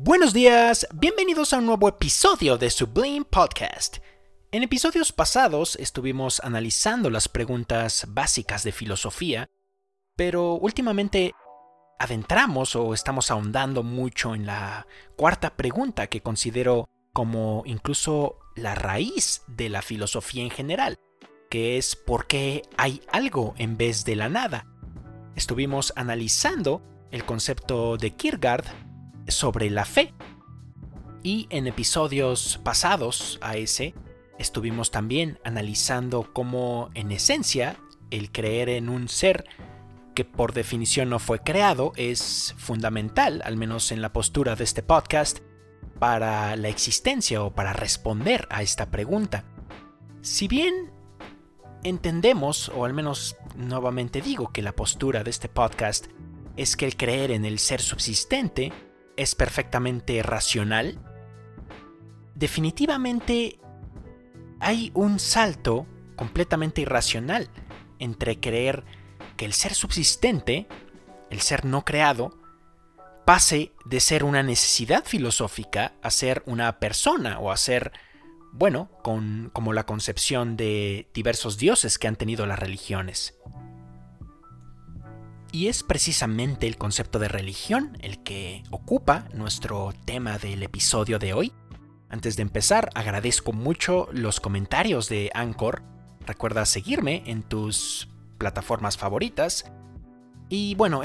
Buenos días, bienvenidos a un nuevo episodio de Sublime Podcast. En episodios pasados estuvimos analizando las preguntas básicas de filosofía, pero últimamente adentramos o estamos ahondando mucho en la cuarta pregunta que considero como incluso la raíz de la filosofía en general, que es ¿por qué hay algo en vez de la nada? Estuvimos analizando el concepto de Kierkegaard sobre la fe. Y en episodios pasados a ese, estuvimos también analizando cómo en esencia el creer en un ser que por definición no fue creado es fundamental, al menos en la postura de este podcast, para la existencia o para responder a esta pregunta. Si bien entendemos, o al menos nuevamente digo que la postura de este podcast es que el creer en el ser subsistente es perfectamente racional, definitivamente hay un salto completamente irracional entre creer que el ser subsistente, el ser no creado, pase de ser una necesidad filosófica a ser una persona o a ser, bueno, como la concepción de diversos dioses que han tenido las religiones. Y es precisamente el concepto de religión el que ocupa nuestro tema del episodio de hoy. Antes de empezar, agradezco mucho los comentarios de Anchor. Recuerda seguirme en tus plataformas favoritas. Y bueno,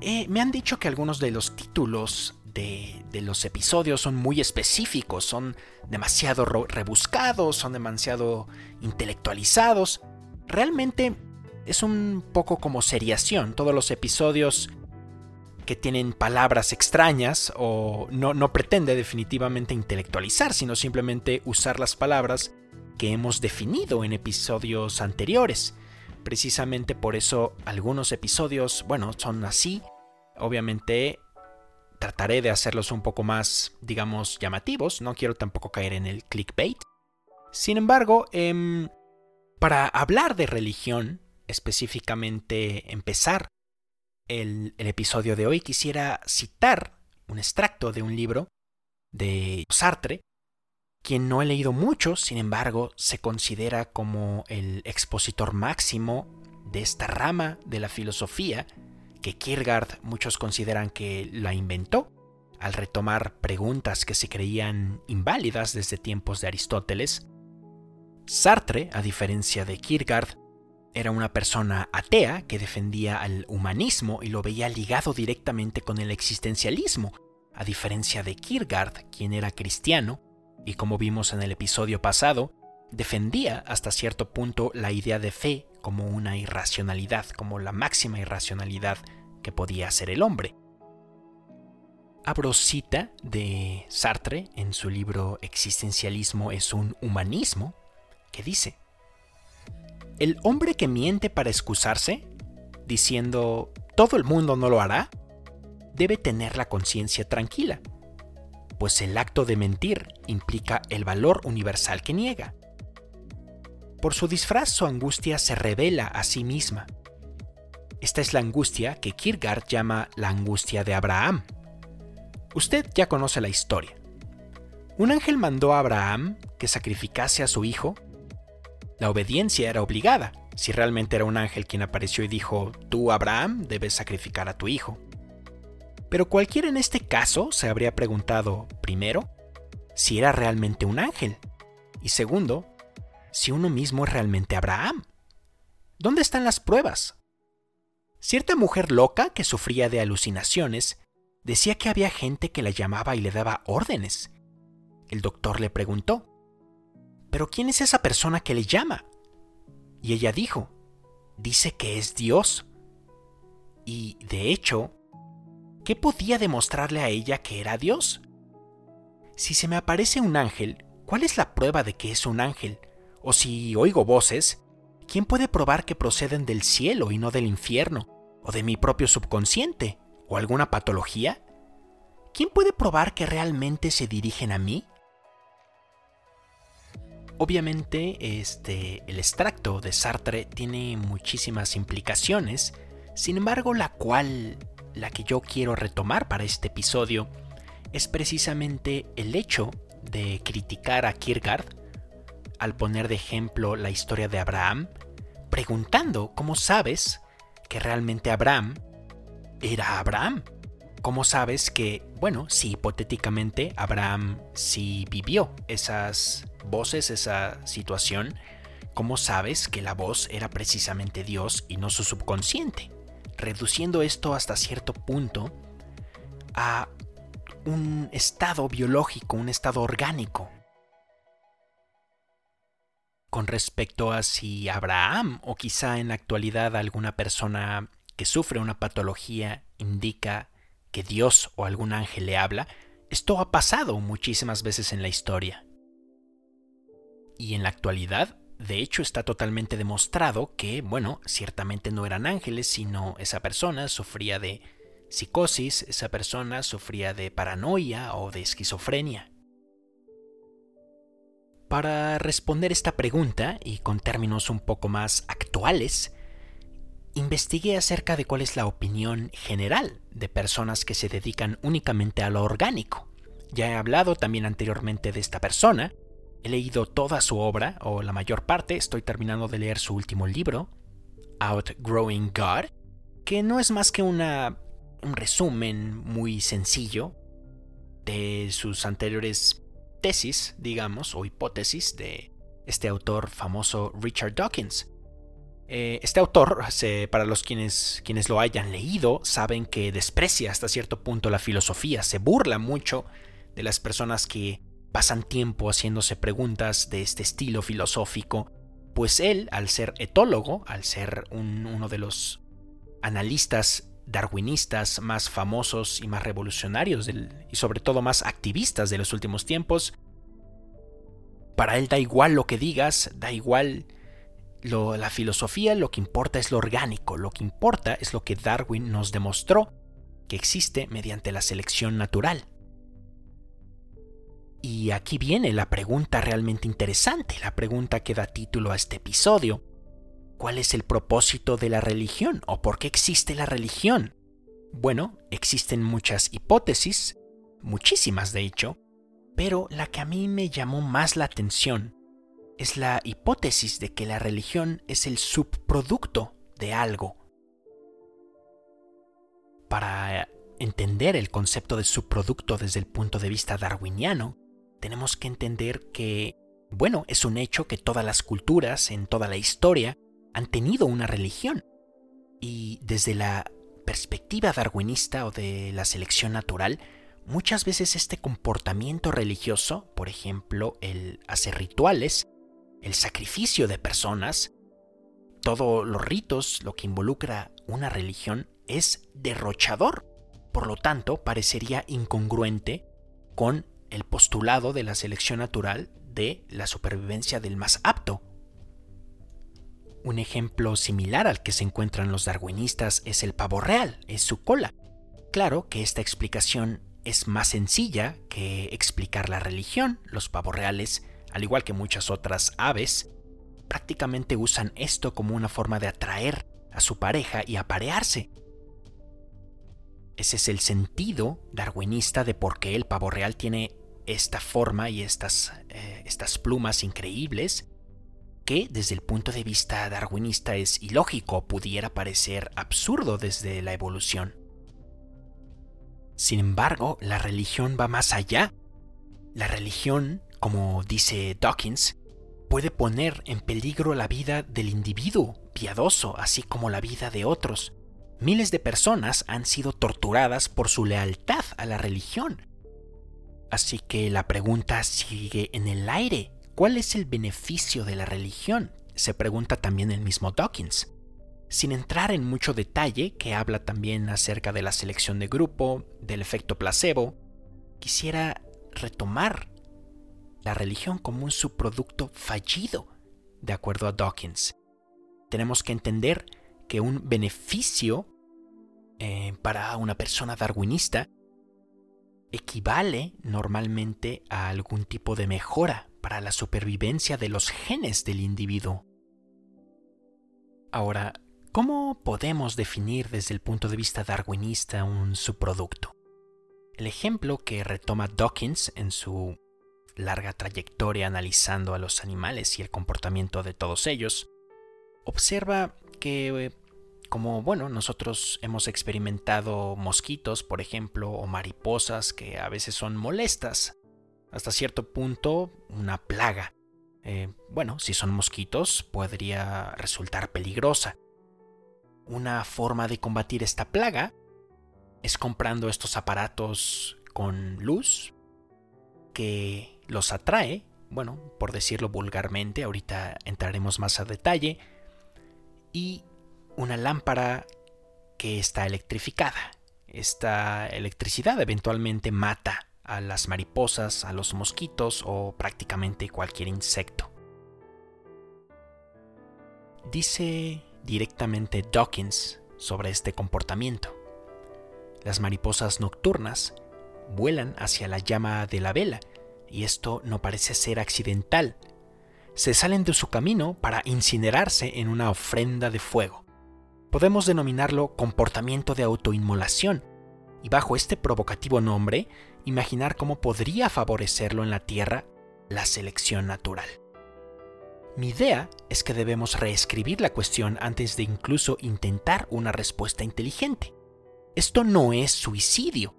eh, me han dicho que algunos de los títulos de, de, los episodios son muy específicos, son demasiado rebuscados, son demasiado intelectualizados. Realmente es un poco como seriación. Todos los episodios que tienen palabras extrañas o no, no pretende definitivamente intelectualizar, sino simplemente usar las palabras que hemos definido en episodios anteriores. Precisamente por eso algunos episodios, bueno, son así. Obviamente trataré de hacerlos un poco más, digamos, llamativos. No quiero tampoco caer en el clickbait. Sin embargo, em, para hablar de religión, específicamente empezar el, episodio de hoy, quisiera citar un extracto de un libro de Sartre, quien no he leído mucho, sin embargo, se considera como el expositor máximo de esta rama de la filosofía, que Kierkegaard muchos consideran que la inventó, al retomar preguntas que se creían inválidas desde tiempos de Aristóteles. Sartre, a diferencia de Kierkegaard, era una persona atea que defendía al humanismo y lo veía ligado directamente con el existencialismo, a diferencia de Kierkegaard, quien era cristiano, y como vimos en el episodio pasado, defendía hasta cierto punto la idea de fe como una irracionalidad, como la máxima irracionalidad que podía ser el hombre. Abro cita de Sartre en su libro Existencialismo es un humanismo, que dice, el hombre que miente para excusarse, diciendo todo el mundo no lo hará, debe tener la conciencia tranquila, pues el acto de mentir implica el valor universal que niega. Por su disfraz su angustia se revela a sí misma. Esta es la angustia que Kierkegaard llama la angustia de Abraham. Usted ya conoce la historia. Un ángel mandó a Abraham que sacrificase a su hijo la obediencia era obligada, si realmente era un ángel quien apareció y dijo, tú, Abraham, debes sacrificar a tu hijo. Pero cualquiera en este caso se habría preguntado, primero, si era realmente un ángel, y segundo, si uno mismo es realmente Abraham. ¿Dónde están las pruebas? Cierta mujer loca que sufría de alucinaciones decía que había gente que la llamaba y le daba órdenes. El doctor le preguntó, pero ¿quién es esa persona que le llama? Y ella dijo, dice que es Dios. Y, de hecho, ¿qué podía demostrarle a ella que era Dios? Si se me aparece un ángel, ¿cuál es la prueba de que es un ángel? O si oigo voces, ¿quién puede probar que proceden del cielo y no del infierno? ¿O de mi propio subconsciente? ¿O alguna patología? ¿Quién puede probar que realmente se dirigen a mí? Obviamente, este, el extracto de Sartre tiene muchísimas implicaciones, sin embargo, la cual, la que yo quiero retomar para este episodio, es precisamente el hecho de criticar a Kierkegaard al poner de ejemplo la historia de Abraham, preguntando cómo sabes que realmente Abraham era Abraham. ¿Cómo sabes que, bueno, si hipotéticamente Abraham sí vivió esas voces, esa situación, ¿cómo sabes que la voz era precisamente Dios y no su subconsciente? Reduciendo esto hasta cierto punto a un estado biológico, un estado orgánico. Con respecto a si Abraham o quizá en la actualidad alguna persona que sufre una patología indica que Dios o algún ángel le habla, esto ha pasado muchísimas veces en la historia. Y en la actualidad, de hecho, está totalmente demostrado que, bueno, ciertamente no eran ángeles, sino esa persona sufría de psicosis, esa persona sufría de paranoia o de esquizofrenia. Para responder esta pregunta, y con términos un poco más actuales, investigué acerca de cuál es la opinión general de personas que se dedican únicamente a lo orgánico. Ya he hablado también anteriormente de esta persona, he leído toda su obra, o la mayor parte, estoy terminando de leer su último libro, Outgrowing God, que no es más que una, un resumen muy sencillo de sus anteriores tesis, digamos, o hipótesis de este autor famoso Richard Dawkins. Eh, este autor, para los quienes, quienes lo hayan leído, saben que desprecia hasta cierto punto la filosofía, se burla mucho de las personas que pasan tiempo haciéndose preguntas de este estilo filosófico, pues él, al ser etólogo, al ser uno de los analistas darwinistas más famosos y más revolucionarios y sobre todo más activistas de los últimos tiempos, para él da igual lo que digas, da igual la filosofía lo que importa es lo orgánico, lo que importa es lo que Darwin nos demostró, que existe mediante la selección natural. Y aquí viene la pregunta realmente interesante, la pregunta que da título a este episodio. ¿Cuál es el propósito de la religión o por qué existe la religión? Bueno, existen muchas hipótesis, muchísimas de hecho, pero la que a mí me llamó más la atención es la hipótesis de que la religión es el subproducto de algo. Para entender el concepto de subproducto desde el punto de vista darwiniano, tenemos que entender que, bueno, es un hecho que todas las culturas en toda la historia han tenido una religión. Y desde la perspectiva darwinista o de la selección natural, muchas veces este comportamiento religioso, por ejemplo, el hacer rituales, el sacrificio de personas, todos los ritos, lo que involucra una religión, es derrochador. Por lo tanto, parecería incongruente con el postulado de la selección natural de la supervivencia del más apto. Un ejemplo similar al que se encuentran los darwinistas es el pavo real, es su cola. Claro que esta explicación es más sencilla que explicar la religión. Los pavos reales al igual que muchas otras aves, prácticamente usan esto como una forma de atraer a su pareja y aparearse. Ese es el sentido darwinista de por qué el pavo real tiene esta forma y estas, eh, estas plumas increíbles, que desde el punto de vista darwinista es ilógico, pudiera parecer absurdo desde la evolución. Sin embargo, la religión va más allá. La religión como dice Dawkins, puede poner en peligro la vida del individuo piadoso, así como la vida de otros. Miles de personas han sido torturadas por su lealtad a la religión. Así que la pregunta sigue en el aire. ¿Cuál es el beneficio de la religión? Se pregunta también el mismo Dawkins. Sin entrar en mucho detalle, que habla también acerca de la selección de grupo, del efecto placebo, quisiera retomar la religión como un subproducto fallido, de acuerdo a Dawkins. Tenemos que entender que un beneficio eh, para una persona darwinista equivale normalmente a algún tipo de mejora para la supervivencia de los genes del individuo. Ahora, ¿cómo podemos definir desde el punto de vista darwinista un subproducto? El ejemplo que retoma Dawkins en su larga trayectoria analizando a los animales y el comportamiento de todos ellos, observa que como bueno, nosotros hemos experimentado mosquitos, por ejemplo, o mariposas que a veces son molestas, hasta cierto punto una plaga. Eh, bueno, si son mosquitos podría resultar peligrosa. Una forma de combatir esta plaga es comprando estos aparatos con luz que los atrae, bueno, por decirlo vulgarmente, ahorita entraremos más a detalle, y una lámpara que está electrificada. Esta electricidad eventualmente mata a las mariposas, a los mosquitos o prácticamente cualquier insecto. Dice directamente Dawkins sobre este comportamiento. Las mariposas nocturnas vuelan hacia la llama de la vela y esto no parece ser accidental. Se salen de su camino para incinerarse en una ofrenda de fuego podemos denominarlo comportamiento de autoinmolación, y bajo este provocativo nombre, imaginar cómo podría favorecerlo en la Tierra la selección natural. Mi idea es que debemos reescribir la cuestión antes de incluso intentar una respuesta inteligente. Esto no es suicidio.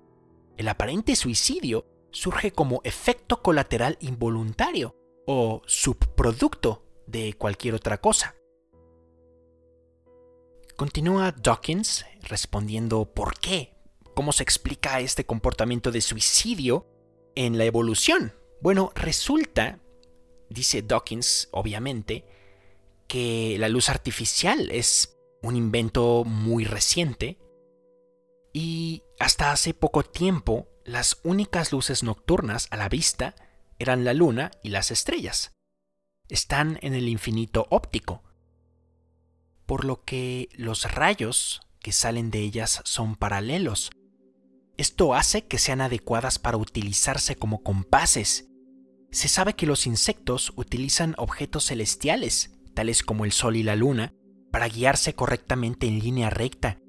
El aparente suicidio surge como efecto colateral involuntario o subproducto de cualquier otra cosa. Continúa Dawkins respondiendo por qué, cómo se explica este comportamiento de suicidio en la evolución. Bueno, resulta, dice Dawkins, obviamente, que la luz artificial es un invento muy reciente y hasta hace poco tiempo las únicas luces nocturnas a la vista eran la luna y las estrellas. Están en el infinito óptico, por lo que los rayos que salen de ellas son paralelos. Esto hace que sean adecuadas para utilizarse como compases. Se sabe que los insectos utilizan objetos celestiales, tales como el Sol y la Luna, para guiarse correctamente en línea recta.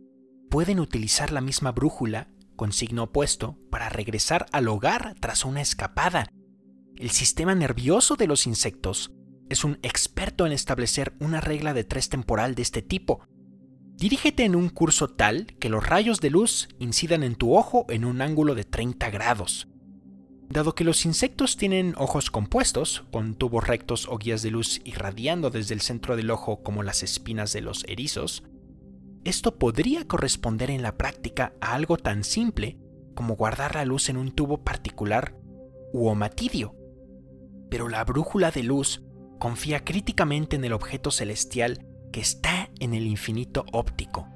Pueden utilizar la misma brújula, con signo opuesto, para regresar al hogar tras una escapada. El sistema nervioso de los insectos es un experto en establecer una regla de tres temporal de este tipo. Dirígete en un curso tal que los rayos de luz incidan en tu ojo en un ángulo de 30 grados. Dado que los insectos tienen ojos compuestos, con tubos rectos o guías de luz irradiando desde el centro del ojo como las espinas de los erizos, esto podría corresponder en la práctica a algo tan simple como guardar la luz en un tubo particular u omatidio. Pero la brújula de luz confía críticamente en el objeto celestial que está en el infinito óptico.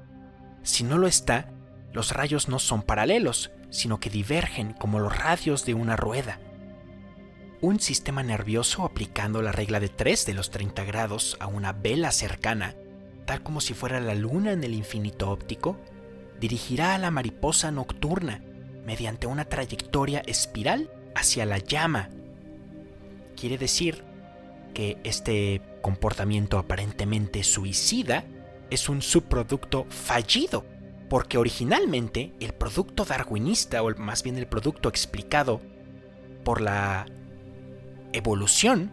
Si no lo está, los rayos no son paralelos, sino que divergen como los radios de una rueda. Un sistema nervioso aplicando la regla de 3 de los 30 grados a una vela cercana, tal como si fuera la luna en el infinito óptico, dirigirá a la mariposa nocturna mediante una trayectoria espiral hacia la llama. Quiere decir que este comportamiento aparentemente suicida es un subproducto fallido, porque originalmente el producto darwinista, o más bien el producto explicado por la evolución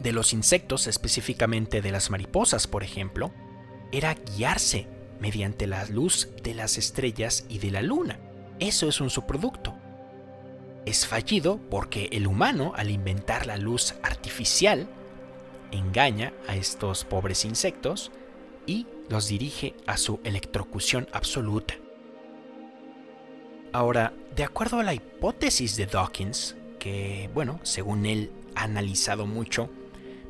de los insectos, específicamente de las mariposas, por ejemplo, era guiarse mediante la luz de las estrellas y de la luna. Eso es un subproducto es fallido porque el humano, al inventar la luz artificial, engaña a estos pobres insectos y los dirige a su electrocución absoluta. Ahora, de acuerdo a la hipótesis de Dawkins, que, bueno, según él ha analizado mucho,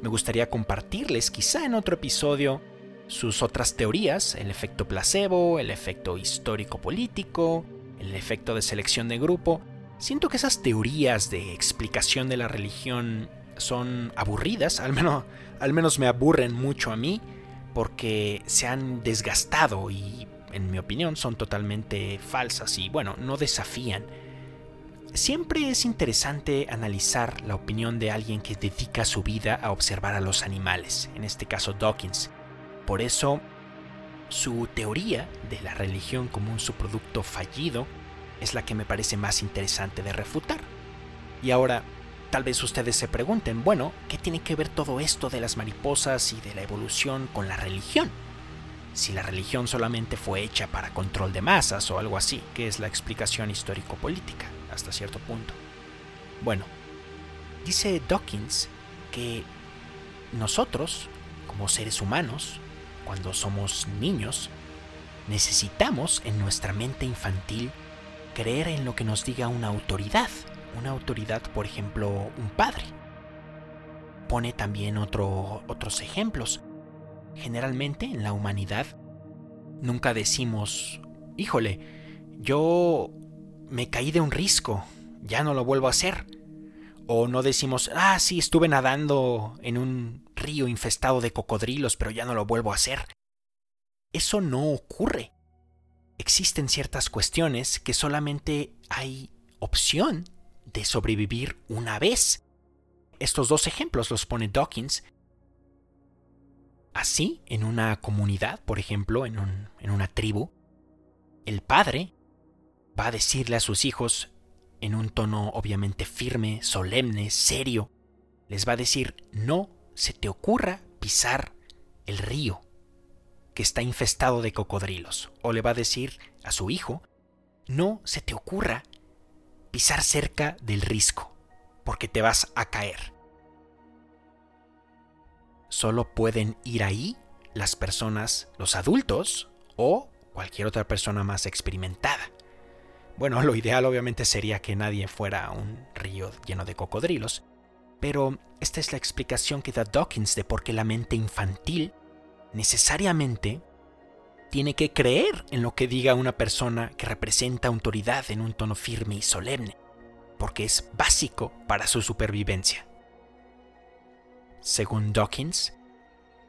me gustaría compartirles quizá en otro episodio sus otras teorías, el efecto placebo, el efecto histórico-político, el efecto de selección de grupo, Siento que esas teorías de explicación de la religión son aburridas, al menos, al menos me aburren mucho a mí, porque se han desgastado y, en mi opinión, son totalmente falsas y, bueno, no desafían. Siempre es interesante analizar la opinión de alguien que dedica su vida a observar a los animales, en este caso Dawkins. Por eso, su teoría de la religión como un subproducto fallido es la que me parece más interesante de refutar. Y ahora, tal vez ustedes se pregunten, bueno, ¿qué tiene que ver todo esto de las mariposas y de la evolución con la religión? Si la religión solamente fue hecha para control de masas o algo así, que es la explicación histórico-política, hasta cierto punto. Bueno, dice Dawkins que nosotros, como seres humanos, cuando somos niños, necesitamos en nuestra mente infantil creer en lo que nos diga una autoridad, una autoridad, por ejemplo, un padre. Pone también otros ejemplos. Generalmente en la humanidad nunca decimos, híjole, yo me caí de un risco, ya no lo vuelvo a hacer. O no decimos, ah, sí, estuve nadando en un río infestado de cocodrilos, pero ya no lo vuelvo a hacer. Eso no ocurre. Existen ciertas cuestiones que solamente hay opción de sobrevivir una vez. Estos dos ejemplos los pone Dawkins. Así, en una comunidad, por ejemplo, en, en una tribu, el padre va a decirle a sus hijos, en un tono obviamente firme, solemne, serio, les va a decir, no se te ocurra pisar el río que está infestado de cocodrilos. O le va a decir a su hijo, no se te ocurra pisar cerca del risco, porque te vas a caer. Solo pueden ir ahí las personas, los adultos o cualquier otra persona más experimentada. Bueno, lo ideal obviamente sería que nadie fuera un río lleno de cocodrilos, pero esta es la explicación que da Dawkins de por qué la mente infantil necesariamente tiene que creer en lo que diga una persona que representa autoridad en un tono firme y solemne, porque es básico para su supervivencia. Según Dawkins,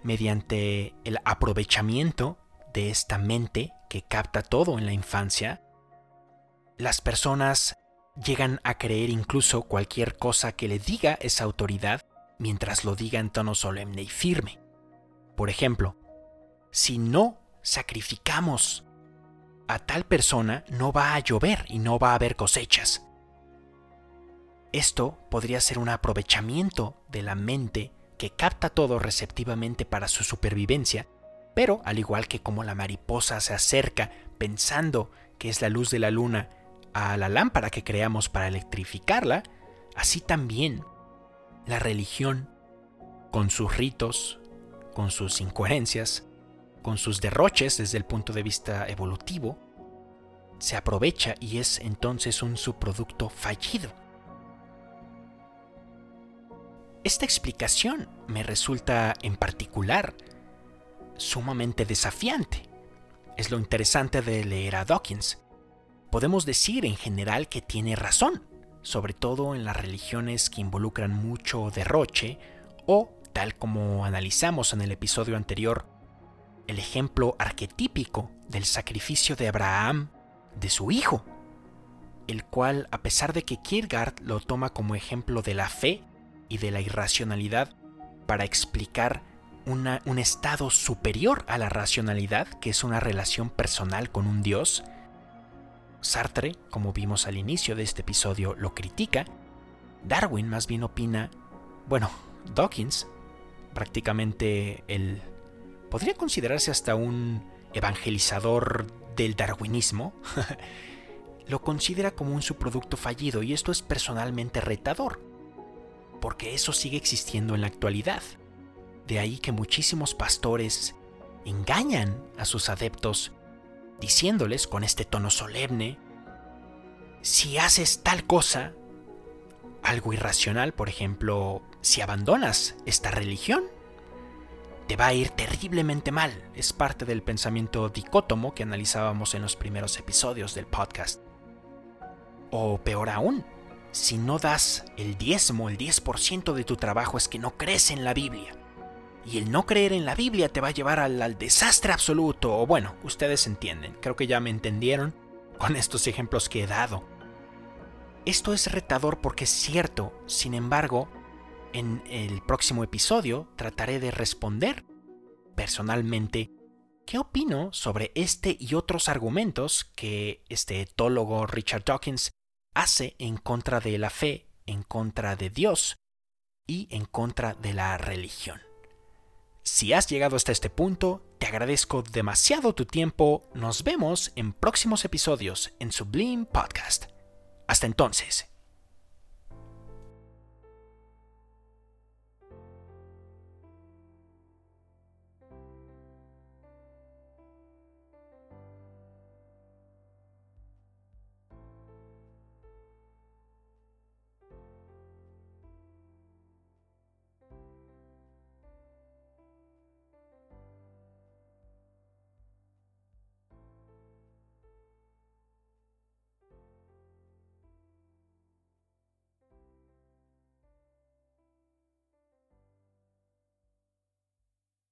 mediante el aprovechamiento de esta mente que capta todo en la infancia, las personas llegan a creer incluso cualquier cosa que le diga esa autoridad mientras lo diga en tono solemne y firme. Por ejemplo, si no sacrificamos a tal persona, no va a llover y no va a haber cosechas. Esto podría ser un aprovechamiento de la mente que capta todo receptivamente para su supervivencia, pero al igual que como la mariposa se acerca pensando que es la luz de la luna a la lámpara que creamos para electrificarla, así también la religión, con sus ritos, con sus incoherencias, con sus derroches desde el punto de vista evolutivo, se aprovecha y es entonces un subproducto fallido. Esta explicación me resulta en particular sumamente desafiante. Es lo interesante de leer a Dawkins. Podemos decir en general que tiene razón, sobre todo en las religiones que involucran mucho derroche o tal como analizamos en el episodio anterior, el ejemplo arquetípico del sacrificio de Abraham de su hijo, el cual, a pesar de que Kierkegaard lo toma como ejemplo de la fe y de la irracionalidad para explicar un estado superior a la racionalidad, que es una relación personal con un Dios, Sartre, como vimos al inicio de este episodio, lo critica, Darwin más bien opina, bueno, Dawkins prácticamente el... podría considerarse hasta un evangelizador del darwinismo, lo considera como un subproducto fallido y esto es personalmente retador, porque eso sigue existiendo en la actualidad. De ahí que muchísimos pastores engañan a sus adeptos diciéndoles con este tono solemne, si haces tal cosa, algo irracional, por ejemplo, si abandonas esta religión, te va a ir terriblemente mal. Es parte del pensamiento dicótomo que analizábamos en los primeros episodios del podcast. O peor aún, si no das el diezmo, el 10% de tu trabajo es que no crees en la Biblia. Y el no creer en la Biblia te va a llevar al, desastre absoluto. O bueno, ustedes entienden. Creo que ya me entendieron con estos ejemplos que he dado. Esto es retador porque es cierto, sin embargo, en el próximo episodio trataré de responder personalmente qué opino sobre este y otros argumentos que este etólogo Richard Dawkins hace en contra de la fe, en contra de Dios y en contra de la religión. Si has llegado hasta este punto, te agradezco demasiado tu tiempo. Nos vemos en próximos episodios en Sublime Podcast. Hasta entonces.